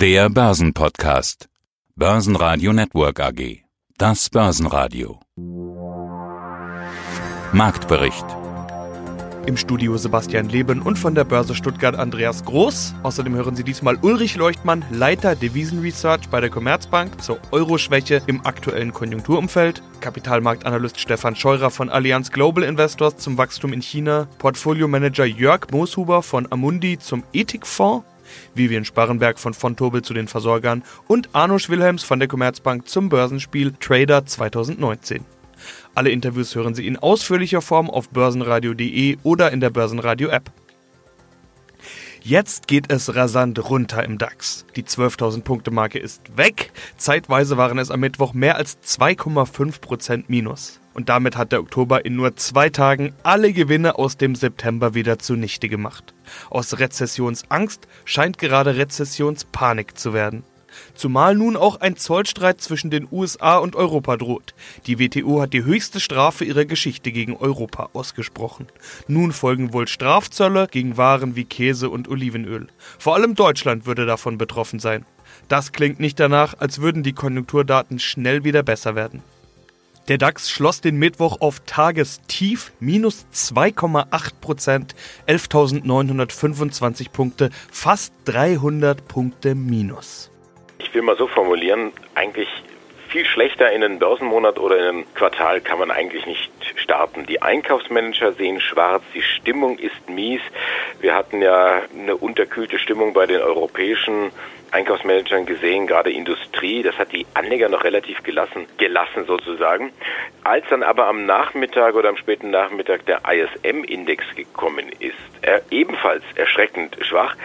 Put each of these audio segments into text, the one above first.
Der Börsenpodcast. Börsenradio Network AG. Das Börsenradio. Marktbericht. Im Studio Sebastian Leben und von der Börse Stuttgart Andreas Groß. Außerdem hören Sie diesmal Ulrich Leuchtmann, Leiter Devisenresearch bei der Commerzbank zur Euroschwäche im aktuellen Konjunkturumfeld, Kapitalmarktanalyst Stefan Scheurer von Allianz Global Investors zum Wachstum in China, Portfoliomanager Jörg Mooshuber von Amundi zum Ethikfonds, Vivian Sparrenberg von Fontobel zu den Versorgern und Arnosch Wilhelms von der Commerzbank zum Börsenspiel Trader 2019. Alle Interviews hören Sie in ausführlicher Form auf börsenradio.de oder in der Börsenradio-App. Jetzt geht es rasant runter im DAX. Die 12.000 Punkte Marke ist weg. Zeitweise waren es am Mittwoch mehr als 2,5% Minus. Und damit hat der Oktober in nur zwei Tagen alle Gewinne aus dem September wieder zunichte gemacht. Aus Rezessionsangst scheint gerade Rezessionspanik zu werden. Zumal nun auch ein Zollstreit zwischen den USA und Europa droht. Die WTO hat die höchste Strafe ihrer Geschichte gegen Europa ausgesprochen. Nun folgen wohl Strafzölle gegen Waren wie Käse und Olivenöl. Vor allem Deutschland würde davon betroffen sein. Das klingt nicht danach, als würden die Konjunkturdaten schnell wieder besser werden. Der DAX schloss den Mittwoch auf Tagestief minus 2,8 Prozent, 11.925 Punkte, fast 300 Punkte minus ich will mal so formulieren, eigentlich viel schlechter in einen Börsenmonat oder in einem Quartal kann man eigentlich nicht starten. Die Einkaufsmanager sehen schwarz, die Stimmung ist mies. Wir hatten ja eine unterkühlte Stimmung bei den europäischen Einkaufsmanagern gesehen, gerade Industrie, das hat die Anleger noch relativ gelassen, gelassen sozusagen. Als dann aber am Nachmittag oder am späten Nachmittag der ISM-Index gekommen ist, er ebenfalls erschreckend schwach,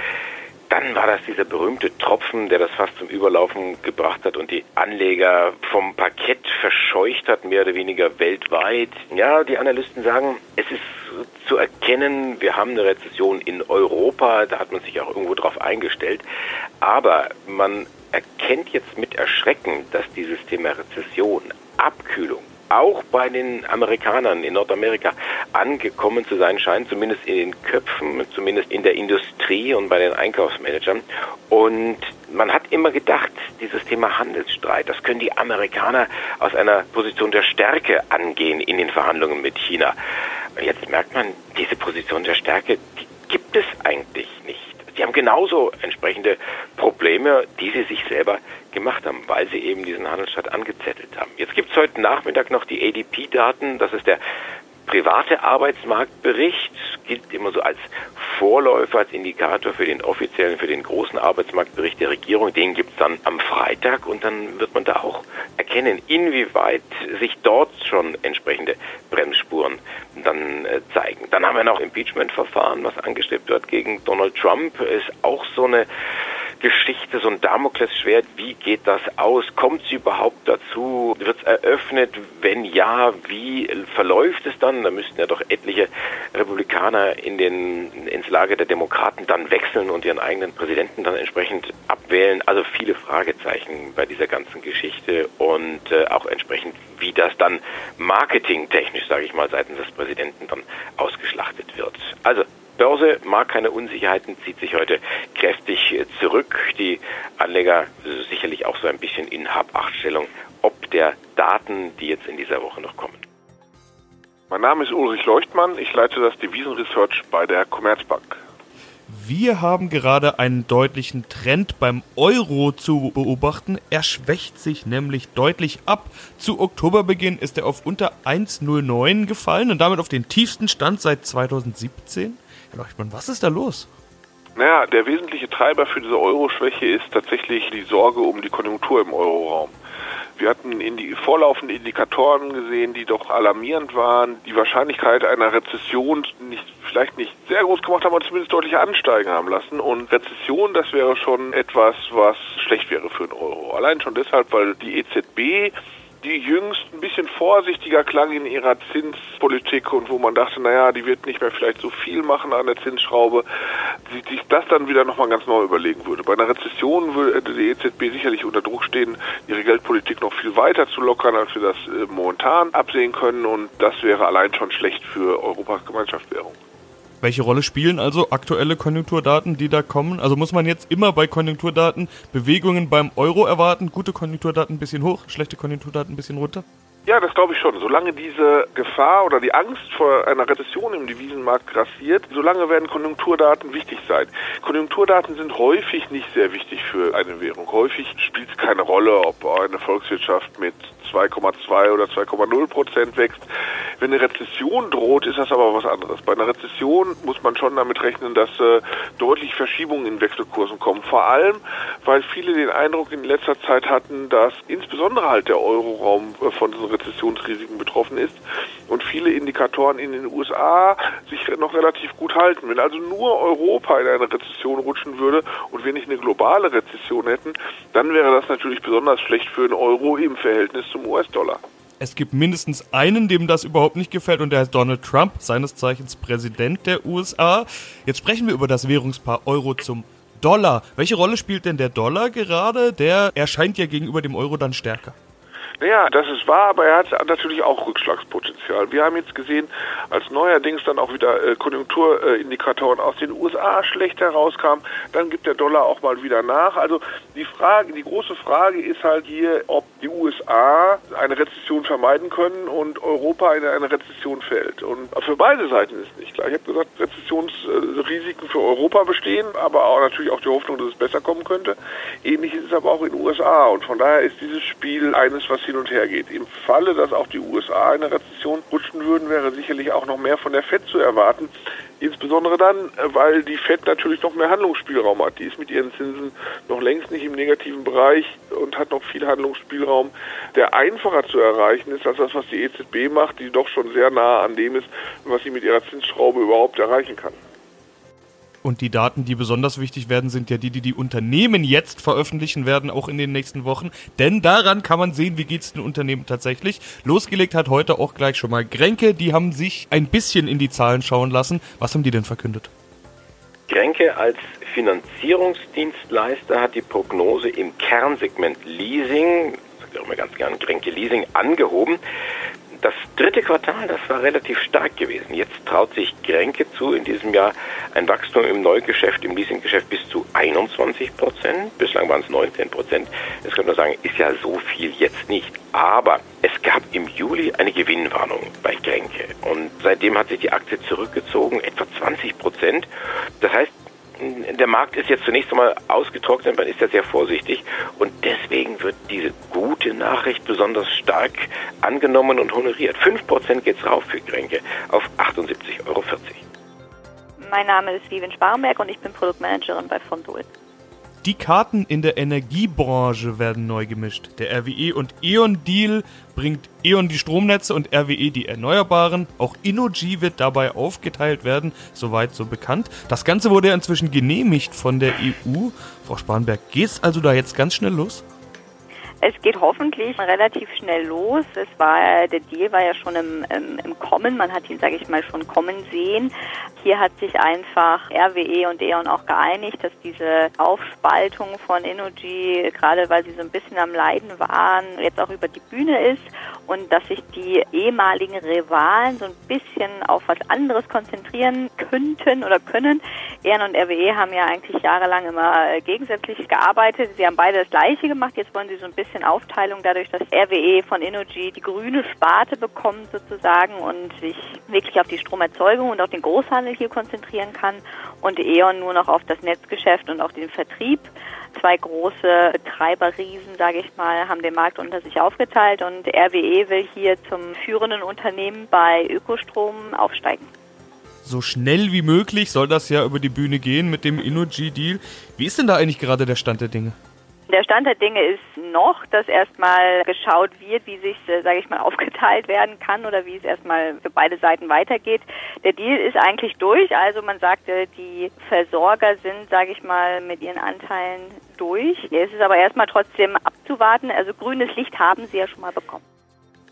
dann war das dieser berühmte Tropfen, der das fast zum Überlaufen gebracht hat und die Anleger vom Parkett verscheucht hat, mehr oder weniger weltweit. Ja, die Analysten sagen, es ist zu erkennen, wir haben eine Rezession in Europa, da hat man sich auch irgendwo drauf eingestellt. Aber man erkennt jetzt mit Erschrecken, dass dieses Thema Rezession, Abkühlung, auch bei den Amerikanern in Nordamerika angekommen zu sein scheint, zumindest in den Köpfen, zumindest in der Industrie und bei den Einkaufsmanagern. Und man hat immer gedacht, dieses Thema Handelsstreit, das können die Amerikaner aus einer Position der Stärke angehen in den Verhandlungen mit China. Jetzt merkt man, diese Position der Stärke, die gibt es eigentlich nicht. Sie haben genauso entsprechende Probleme, die sie sich selber gemacht haben, weil sie eben diesen Handelsstaat angezettelt haben. Jetzt gibt es heute Nachmittag noch die ADP-Daten, das ist der private Arbeitsmarktbericht, gilt immer so als Vorläufer, als Indikator für den offiziellen, für den großen Arbeitsmarktbericht der Regierung. Den gibt es dann am Freitag und dann wird man da auch erkennen, inwieweit sich dort schon entsprechende Bremsspuren dann äh, zeigen. Dann haben wir noch Impeachment-Verfahren, was angestrebt wird gegen Donald Trump. Ist auch so eine Geschichte, so ein Damoklesschwert. Wie geht das aus? Kommt sie überhaupt dazu? Wird es eröffnet? Wenn ja, wie verläuft es dann? Da müssten ja doch etliche Republikaner in den, ins Lager der Demokraten dann wechseln und ihren eigenen Präsidenten dann entsprechend abwählen. Also viele Fragezeichen bei dieser ganzen Geschichte und äh, auch entsprechend, wie das dann marketingtechnisch, sage ich mal, seitens des Präsidenten dann ausgeschlachtet wird. Also Börse mag keine Unsicherheiten, zieht sich heute kräftig zurück. Die Anleger sicherlich auch so ein bisschen in Hab-Acht-Stellung, ob der Daten, die jetzt in dieser Woche noch kommen. Mein Name ist Ulrich Leuchtmann, ich leite das Devisenresearch bei der Commerzbank. Wir haben gerade einen deutlichen Trend beim Euro zu beobachten. Er schwächt sich nämlich deutlich ab. Zu Oktoberbeginn ist er auf unter 1,09 gefallen und damit auf den tiefsten Stand seit 2017. Leuchtmann, was ist da los? Naja, der wesentliche Treiber für diese Euro-Schwäche ist tatsächlich die Sorge um die Konjunktur im Euroraum. Wir hatten in die vorlaufende Indikatoren gesehen, die doch alarmierend waren, die Wahrscheinlichkeit einer Rezession nicht, vielleicht nicht sehr groß gemacht haben, aber zumindest deutlich ansteigen haben lassen. Und Rezession, das wäre schon etwas, was schlecht wäre für den Euro. Allein schon deshalb, weil die EZB die jüngst ein bisschen vorsichtiger klang in ihrer Zinspolitik und wo man dachte, naja, die wird nicht mehr vielleicht so viel machen an der Zinsschraube, sich das dann wieder nochmal ganz neu überlegen würde. Bei einer Rezession würde die EZB sicherlich unter Druck stehen, ihre Geldpolitik noch viel weiter zu lockern, als wir das äh, momentan absehen können und das wäre allein schon schlecht für Europas Gemeinschaftswährung. Welche Rolle spielen also aktuelle Konjunkturdaten, die da kommen? Also muss man jetzt immer bei Konjunkturdaten Bewegungen beim Euro erwarten? Gute Konjunkturdaten ein bisschen hoch, schlechte Konjunkturdaten ein bisschen runter? Ja, das glaube ich schon. Solange diese Gefahr oder die Angst vor einer Rezession im Devisenmarkt grassiert, solange werden Konjunkturdaten wichtig sein. Konjunkturdaten sind häufig nicht sehr wichtig für eine Währung. Häufig spielt es keine Rolle, ob eine Volkswirtschaft mit 2,2 oder 2,0 Prozent wächst. Wenn eine Rezession droht, ist das aber was anderes. Bei einer Rezession muss man schon damit rechnen, dass äh, deutlich Verschiebungen in Wechselkursen kommen. Vor allem, weil viele den Eindruck in letzter Zeit hatten, dass insbesondere halt der Euroraum äh, von diesen Rezessionsrisiken betroffen ist und viele Indikatoren in den USA sich noch relativ gut halten. Wenn also nur Europa in eine Rezession rutschen würde und wir nicht eine globale Rezession hätten, dann wäre das natürlich besonders schlecht für den Euro im Verhältnis zum US-Dollar. Es gibt mindestens einen, dem das überhaupt nicht gefällt, und der heißt Donald Trump, seines Zeichens Präsident der USA. Jetzt sprechen wir über das Währungspaar Euro zum Dollar. Welche Rolle spielt denn der Dollar gerade? Der erscheint ja gegenüber dem Euro dann stärker. Naja, das ist wahr, aber er hat natürlich auch Rückschlagspotenzial. Wir haben jetzt gesehen, als neuerdings dann auch wieder äh, Konjunkturindikatoren aus den USA schlecht herauskamen, dann gibt der Dollar auch mal wieder nach. Also die Frage, die große Frage ist halt hier, ob die USA eine Rezession vermeiden können und Europa in eine Rezession fällt. Und für beide Seiten ist nicht klar. Ich habe gesagt, Rezessionsrisiken für Europa bestehen, aber auch natürlich auch die Hoffnung, dass es besser kommen könnte. Ähnlich ist es aber auch in den USA. Und von daher ist dieses Spiel eines, was hin und her geht. Im Falle, dass auch die USA in eine Rezession rutschen würden, wäre sicherlich auch noch mehr von der FED zu erwarten. Insbesondere dann, weil die FED natürlich noch mehr Handlungsspielraum hat. Die ist mit ihren Zinsen noch längst nicht im negativen Bereich und hat noch viel Handlungsspielraum, der einfacher zu erreichen ist als das, was die EZB macht, die doch schon sehr nah an dem ist, was sie mit ihrer Zinsschraube überhaupt erreichen kann. Und die Daten, die besonders wichtig werden, sind ja die, die die Unternehmen jetzt veröffentlichen werden, auch in den nächsten Wochen. Denn daran kann man sehen, wie geht es den Unternehmen tatsächlich. Losgelegt hat heute auch gleich schon mal Grenke. Die haben sich ein bisschen in die Zahlen schauen lassen. Was haben die denn verkündet? Grenke als Finanzierungsdienstleister hat die Prognose im Kernsegment Leasing, ich sage immer ganz gern Grenke Leasing, angehoben. Das dritte Quartal, das war relativ stark gewesen. Jetzt traut sich Grenke zu, in diesem Jahr ein Wachstum im Neugeschäft, im Leasinggeschäft bis zu 21 Prozent. Bislang waren es 19 Prozent. Das könnte man sagen, ist ja so viel jetzt nicht. Aber es gab im Juli eine Gewinnwarnung bei Grenke. Und seitdem hat sich die Aktie zurückgezogen, etwa 20 Prozent. Das heißt, der Markt ist jetzt zunächst einmal ausgetrocknet, man ist ja sehr vorsichtig und deswegen wird diese gute Nachricht besonders stark angenommen und honoriert. 5% geht es rauf für Kränke auf 78,40 Euro. Mein Name ist Vivian Sparrenberg und ich bin Produktmanagerin bei Fondul. Die Karten in der Energiebranche werden neu gemischt. Der RWE und E.ON Deal bringt E.ON die Stromnetze und RWE die Erneuerbaren. Auch Innogy wird dabei aufgeteilt werden, soweit so bekannt. Das Ganze wurde inzwischen genehmigt von der EU. Frau Spanberg, geht's also da jetzt ganz schnell los? Es geht hoffentlich relativ schnell los. Es war, der Deal war ja schon im, im, im Kommen. Man hat ihn, sage ich mal, schon kommen sehen. Hier hat sich einfach RWE und E.ON auch geeinigt, dass diese Aufspaltung von Energy, gerade weil sie so ein bisschen am Leiden waren, jetzt auch über die Bühne ist und dass sich die ehemaligen Rivalen so ein bisschen auf was anderes konzentrieren könnten oder können. E.ON und RWE haben ja eigentlich jahrelang immer gegensätzlich gearbeitet. Sie haben beide das Gleiche gemacht. Jetzt wollen sie so ein bisschen Aufteilung dadurch, dass RWE von Energy die grüne Sparte bekommt sozusagen und sich wirklich auf die Stromerzeugung und auf den Großhandel hier konzentrieren kann und E.ON nur noch auf das Netzgeschäft und auch den Vertrieb. Zwei große Betreiberriesen, sage ich mal, haben den Markt unter sich aufgeteilt und RWE will hier zum führenden Unternehmen bei Ökostrom aufsteigen. So schnell wie möglich soll das ja über die Bühne gehen mit dem Innogy-Deal. Wie ist denn da eigentlich gerade der Stand der Dinge? Der Stand der Dinge ist noch, dass erstmal geschaut wird, wie sich, äh, sage ich mal, aufgeteilt werden kann oder wie es erstmal für beide Seiten weitergeht. Der Deal ist eigentlich durch, also man sagte, die Versorger sind, sage ich mal, mit ihren Anteilen durch. Es ist aber erstmal trotzdem abzuwarten. Also grünes Licht haben sie ja schon mal bekommen.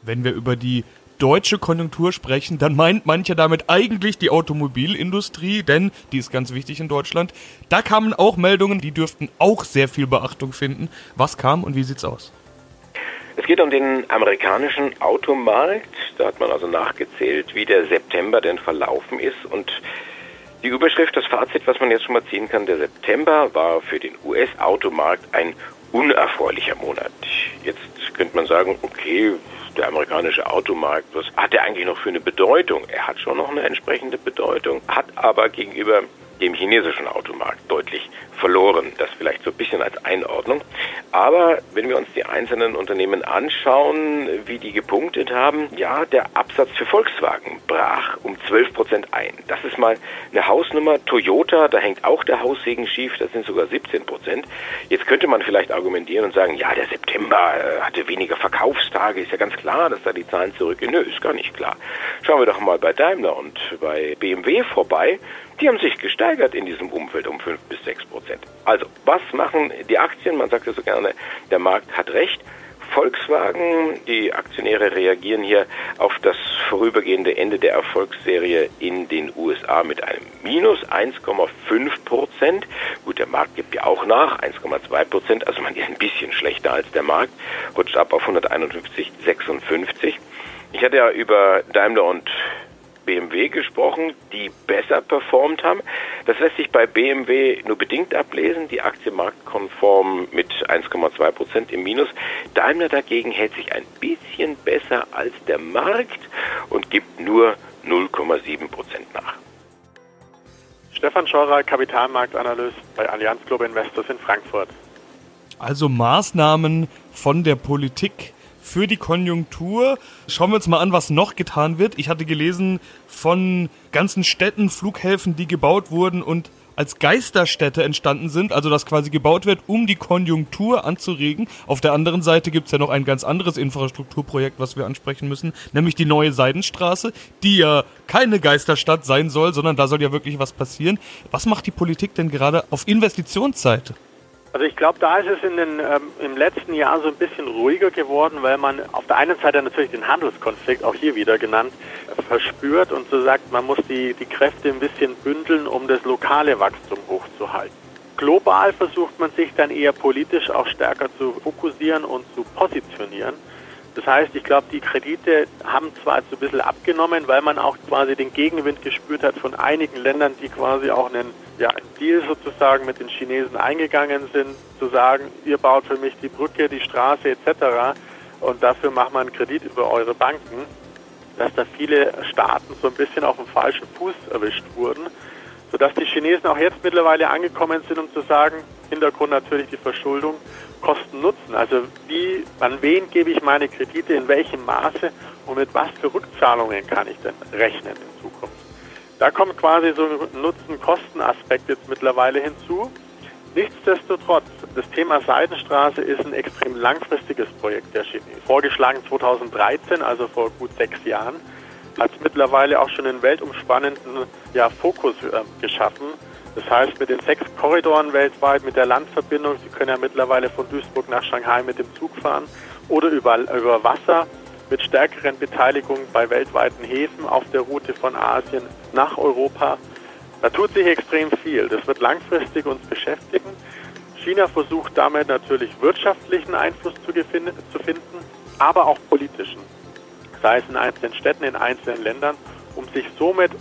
Wenn wir über die deutsche Konjunktur sprechen, dann meint mancher damit eigentlich die Automobilindustrie, denn die ist ganz wichtig in Deutschland. Da kamen auch Meldungen, die dürften auch sehr viel Beachtung finden. Was kam und wie sieht's aus? Es geht um den amerikanischen Automarkt. Da hat man also nachgezählt, wie der September denn verlaufen ist und Die Überschrift, das Fazit, was man jetzt schon mal ziehen kann, der September war für den US-Automarkt ein unerfreulicher Monat. Jetzt könnte man sagen, okay, der amerikanische Automarkt, was hat er eigentlich noch für eine Bedeutung? Er hat schon noch eine entsprechende Bedeutung, hat aber gegenüber dem chinesischen Automarkt deutlich verloren. Das vielleicht so ein bisschen als Einordnung. Aber wenn wir uns die einzelnen Unternehmen anschauen, wie die gepunktet haben, ja, der Absatz für Volkswagen brach um 12 Prozent ein. Das ist mal eine Hausnummer. Toyota, da hängt auch der Haussegen schief, das sind sogar 17 Prozent. Jetzt könnte man vielleicht argumentieren und sagen, ja, der September äh, hatte weniger Verkaufstage, ist ja ganz klar, dass da die Zahlen zurückgehen. Nö, ist gar nicht klar. Schauen wir doch mal bei Daimler und bei BMW vorbei. Die haben sich gesteigert in diesem Umfeld um 5 bis 6 Prozent. Also, was machen die Aktien? Man sagt ja so gerne, der Markt hat recht. Volkswagen, die Aktionäre reagieren hier auf das vorübergehende Ende der Erfolgsserie in den USA mit einem Minus 1,5 Prozent. Gut, der Markt gibt ja auch nach, 1,2 Prozent, also man ist ein bisschen schlechter als der Markt, rutscht ab auf 151,56. Ich hatte ja über Daimler und BMW gesprochen, die besser performt haben. Das lässt sich bei BMW nur bedingt ablesen. Die Aktie marktkonform mit 1,2 Prozent im Minus. Daimler dagegen hält sich ein bisschen besser als der Markt und gibt nur 0,7 Prozent nach. Stefan Scheurer, Kapitalmarktanalyst bei Allianz Global Investors in Frankfurt. Also Maßnahmen von der Politik für die Konjunktur. Schauen wir uns mal an, was noch getan wird. Ich hatte gelesen von ganzen Städten, Flughäfen, die gebaut wurden und als Geisterstädte entstanden sind, also das quasi gebaut wird, um die Konjunktur anzuregen. Auf der anderen Seite gibt es ja noch ein ganz anderes Infrastrukturprojekt, was wir ansprechen müssen, nämlich die neue Seidenstraße, die ja keine Geisterstadt sein soll, sondern da soll ja wirklich was passieren. Was macht die Politik denn gerade auf Investitionsseite? Also ich glaube, da ist es in den, ähm, im letzten Jahr so ein bisschen ruhiger geworden, weil man auf der einen Seite natürlich den Handelskonflikt, auch hier wieder genannt, verspürt und so sagt, man muss die, die Kräfte ein bisschen bündeln, um das lokale Wachstum hochzuhalten. Global versucht man sich dann eher politisch auch stärker zu fokussieren und zu positionieren. Das heißt, ich glaube, die Kredite haben zwar jetzt ein bisschen abgenommen, weil man auch quasi den Gegenwind gespürt hat von einigen Ländern, die quasi auch einen, ja, einen Deal sozusagen mit den Chinesen eingegangen sind, zu sagen, ihr baut für mich die Brücke, die Straße etc. Und dafür macht man einen Kredit über eure Banken, dass da viele Staaten so ein bisschen auf dem falschen Fuß erwischt wurden, sodass die Chinesen auch jetzt mittlerweile angekommen sind, um zu sagen, Hintergrund natürlich die Verschuldung, Kosten-Nutzen. Also wie, an wen gebe ich meine Kredite, in welchem Maße und mit was für Rückzahlungen kann ich denn rechnen in Zukunft. Da kommt quasi so ein Nutzen-Kosten-Aspekt jetzt mittlerweile hinzu. Nichtsdestotrotz, das Thema Seidenstraße ist ein extrem langfristiges Projekt der Chemie. Vorgeschlagen 2013, also vor gut sechs Jahren, hat es mittlerweile auch schon einen weltumspannenden ja, Fokus äh, geschaffen das heißt, mit den sechs Korridoren weltweit, mit der Landverbindung, Sie können ja mittlerweile von Duisburg nach Shanghai mit dem Zug fahren oder über, über Wasser mit stärkeren Beteiligungen bei weltweiten Häfen auf der Route von Asien nach Europa. Da tut sich extrem viel. Das wird langfristig uns beschäftigen. China versucht damit natürlich wirtschaftlichen Einfluss zu, zu finden, aber auch politischen, sei es in einzelnen Städten, in einzelnen Ländern, um sich somit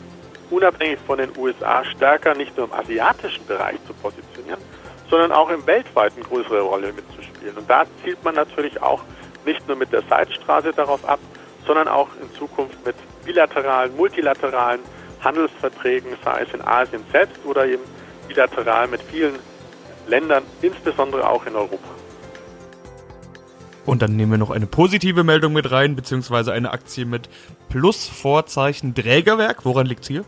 unabhängig von den USA stärker nicht nur im asiatischen Bereich zu positionieren, sondern auch im weltweiten größere Rolle mitzuspielen. Und da zielt man natürlich auch nicht nur mit der Seitenstraße darauf ab, sondern auch in Zukunft mit bilateralen, multilateralen Handelsverträgen, sei es in Asien selbst oder eben bilateral mit vielen Ländern, insbesondere auch in Europa. Und dann nehmen wir noch eine positive Meldung mit rein, beziehungsweise eine Aktie mit Plus-Vorzeichen Trägerwerk. Woran liegt es hier?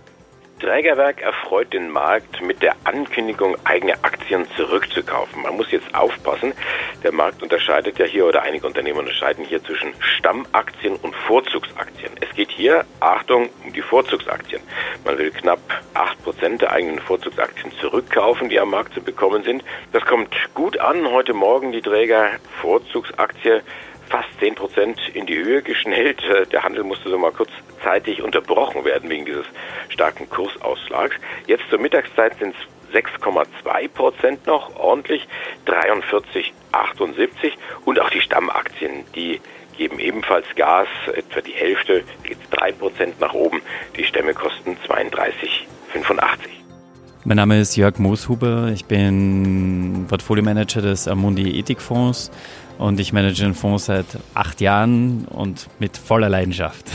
Trägerwerk erfreut den Markt mit der Ankündigung, eigene Aktien zurückzukaufen. Man muss jetzt aufpassen. Der Markt unterscheidet ja hier oder einige Unternehmen unterscheiden hier zwischen Stammaktien und Vorzugsaktien. Es geht hier, Achtung, um die Vorzugsaktien. Man will knapp 8% der eigenen Vorzugsaktien zurückkaufen, die am Markt zu bekommen sind. Das kommt gut an. Heute Morgen die Träger Vorzugsaktie fast 10 Prozent in die Höhe geschnellt. Äh, der Handel musste so mal kurzzeitig unterbrochen werden wegen dieses starken Kursausschlags. Jetzt zur Mittagszeit sind es 6,2 Prozent noch, ordentlich 43,78 und auch die Stammaktien, die geben ebenfalls Gas, etwa die Hälfte, geht 3 Prozent nach oben. Die Stämme kosten 32,85. Mein Name ist Jörg Mooshuber. Ich bin Portfolio-Manager des Amundi Ethikfonds und ich manage den Fonds seit acht Jahren und mit voller Leidenschaft.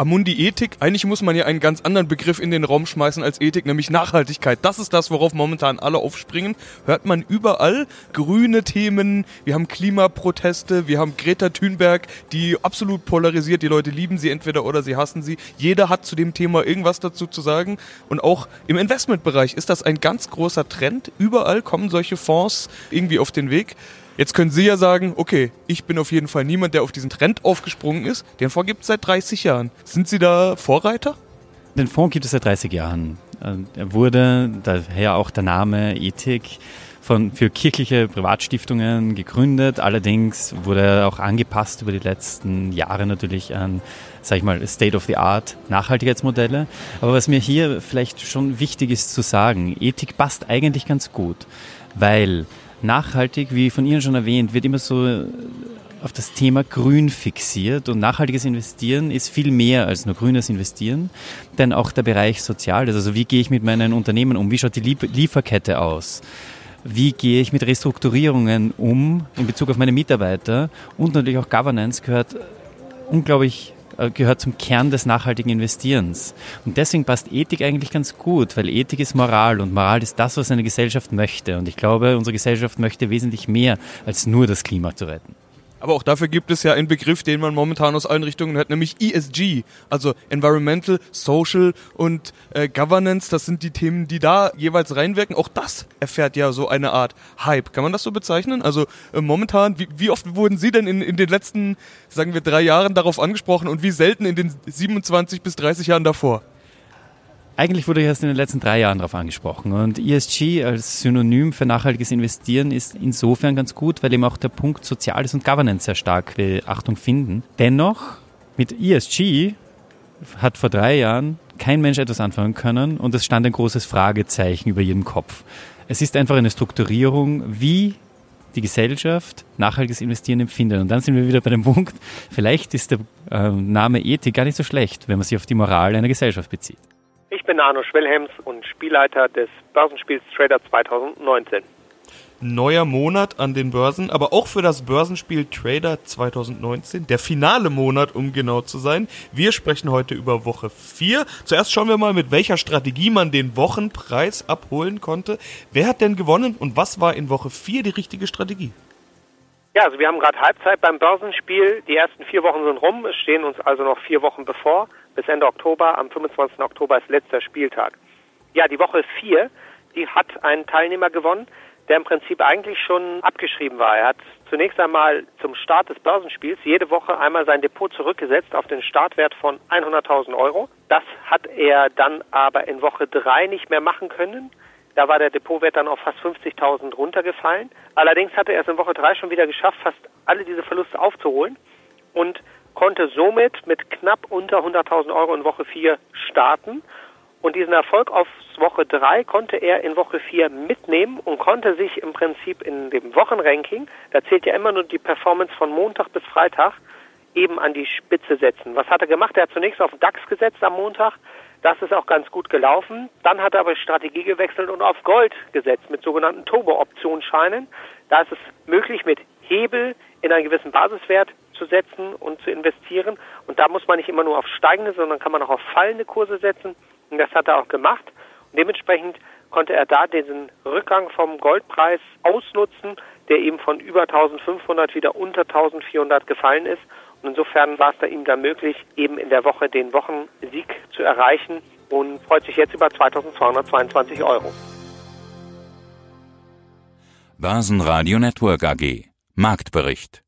Amundi Ethik, eigentlich muss man ja einen ganz anderen Begriff in den Raum schmeißen als Ethik, nämlich Nachhaltigkeit. Das ist das, worauf momentan alle aufspringen. Hört man überall grüne Themen, wir haben Klimaproteste, wir haben Greta Thunberg, die absolut polarisiert, die Leute lieben sie entweder oder sie hassen sie. Jeder hat zu dem Thema irgendwas dazu zu sagen und auch im Investmentbereich ist das ein ganz großer Trend. Überall kommen solche Fonds irgendwie auf den Weg. Jetzt können Sie ja sagen, okay, ich bin auf jeden Fall niemand, der auf diesen Trend aufgesprungen ist. Den Fonds gibt es seit 30 Jahren. Sind Sie da Vorreiter? Den Fonds gibt es seit 30 Jahren. Äh, er wurde, daher auch der Name Ethik, von, für kirchliche Privatstiftungen gegründet. Allerdings wurde er auch angepasst über die letzten Jahre natürlich an, sag ich mal, State of the Art Nachhaltigkeitsmodelle. Aber was mir hier vielleicht schon wichtig ist zu sagen, Ethik passt eigentlich ganz gut, weil nachhaltig, wie von Ihnen schon erwähnt, wird immer so auf das Thema Grün fixiert und nachhaltiges Investieren ist viel mehr als nur grünes Investieren, denn auch der Bereich Soziales, also wie gehe ich mit meinen Unternehmen um, wie schaut die Lieferkette aus, wie gehe ich mit Restrukturierungen um in Bezug auf meine Mitarbeiter? Und natürlich auch Governance gehört unglaublich äh, gehört zum Kern des nachhaltigen Investierens. Und deswegen passt Ethik eigentlich ganz gut, weil Ethik ist Moral und Moral ist das, was eine Gesellschaft möchte. Und ich glaube, unsere Gesellschaft möchte wesentlich mehr, als nur das Klima zu retten. Aber auch dafür gibt es ja einen Begriff, den man momentan aus allen Richtungen hört, nämlich ESG, also Environmental, Social und äh, Governance. Das sind die Themen, die da jeweils reinwirken. Auch das erfährt ja so eine Art Hype. Kann man das so bezeichnen? Also äh, momentan, wie, wie, oft wurden Sie denn in, in den letzten, sagen wir, drei Jahren darauf angesprochen und wie selten in den 27 bis 30 Jahren davor? Eigentlich wurde ich erst in den letzten drei Jahren darauf angesprochen. Und ESG als Synonym für nachhaltiges Investieren ist insofern ganz gut, weil eben auch der Punkt Soziales und Governance sehr stark Beachtung finden. Dennoch, mit ESG hat vor drei Jahren kein Mensch etwas anfangen können und es stand ein großes Fragezeichen über jedem Kopf. Es ist einfach eine Strukturierung, wie die Gesellschaft nachhaltiges Investieren empfindet. Und dann sind wir wieder bei dem Punkt, vielleicht ist der äh, Name Ethik gar nicht so schlecht, wenn man sich auf die Moral einer Gesellschaft bezieht. Ich bin Arno Schwellhems und Spielleiter des Börsenspiels Trader 2019. Neuer Monat an den Börsen, aber auch für das Börsenspiel Trader 2019, der finale Monat, um genau zu sein. Wir sprechen heute über Woche 4. Zuerst schauen wir mal, mit welcher Strategie man den Wochenpreis abholen konnte. Wer hat denn gewonnen und was war in Woche 4 die richtige Strategie? Ja, also wir haben gerade Halbzeit beim Börsenspiel. Die ersten vier Wochen sind rum. Es stehen uns also noch vier Wochen bevor. Bis Ende Oktober. Am 25. Oktober ist letzter Spieltag. Ja, die Woche vier, die hat einen Teilnehmer gewonnen, der im Prinzip eigentlich schon abgeschrieben war. Er hat zunächst einmal zum Start des Börsenspiels jede Woche einmal sein Depot zurückgesetzt auf den Startwert von 100.000 Euro. Das hat er dann aber in Woche drei nicht mehr machen können. Da war der Depotwert dann auf fast 50.000 runtergefallen. Allerdings hatte er es in Woche 3 schon wieder geschafft, fast alle diese Verluste aufzuholen und konnte somit mit knapp unter 100.000 Euro in Woche 4 starten. Und diesen Erfolg auf Woche 3 konnte er in Woche 4 mitnehmen und konnte sich im Prinzip in dem Wochenranking, da zählt ja immer nur die Performance von Montag bis Freitag, eben an die Spitze setzen. Was hat er gemacht? Er hat zunächst auf DAX gesetzt am Montag, das ist auch ganz gut gelaufen. Dann hat er aber Strategie gewechselt und auf Gold gesetzt mit sogenannten Turbo-Optionsscheinen. Da ist es möglich, mit Hebel in einen gewissen Basiswert zu setzen und zu investieren. Und da muss man nicht immer nur auf steigende, sondern kann man auch auf fallende Kurse setzen. Und das hat er auch gemacht. Und dementsprechend konnte er da diesen Rückgang vom Goldpreis ausnutzen, der eben von über 1500 wieder unter 1400 gefallen ist. Und insofern war es da ihm dann möglich, eben in der Woche den Wochensieg zu erreichen und freut sich jetzt über 2222 Euro. Börsenradio Network AG Marktbericht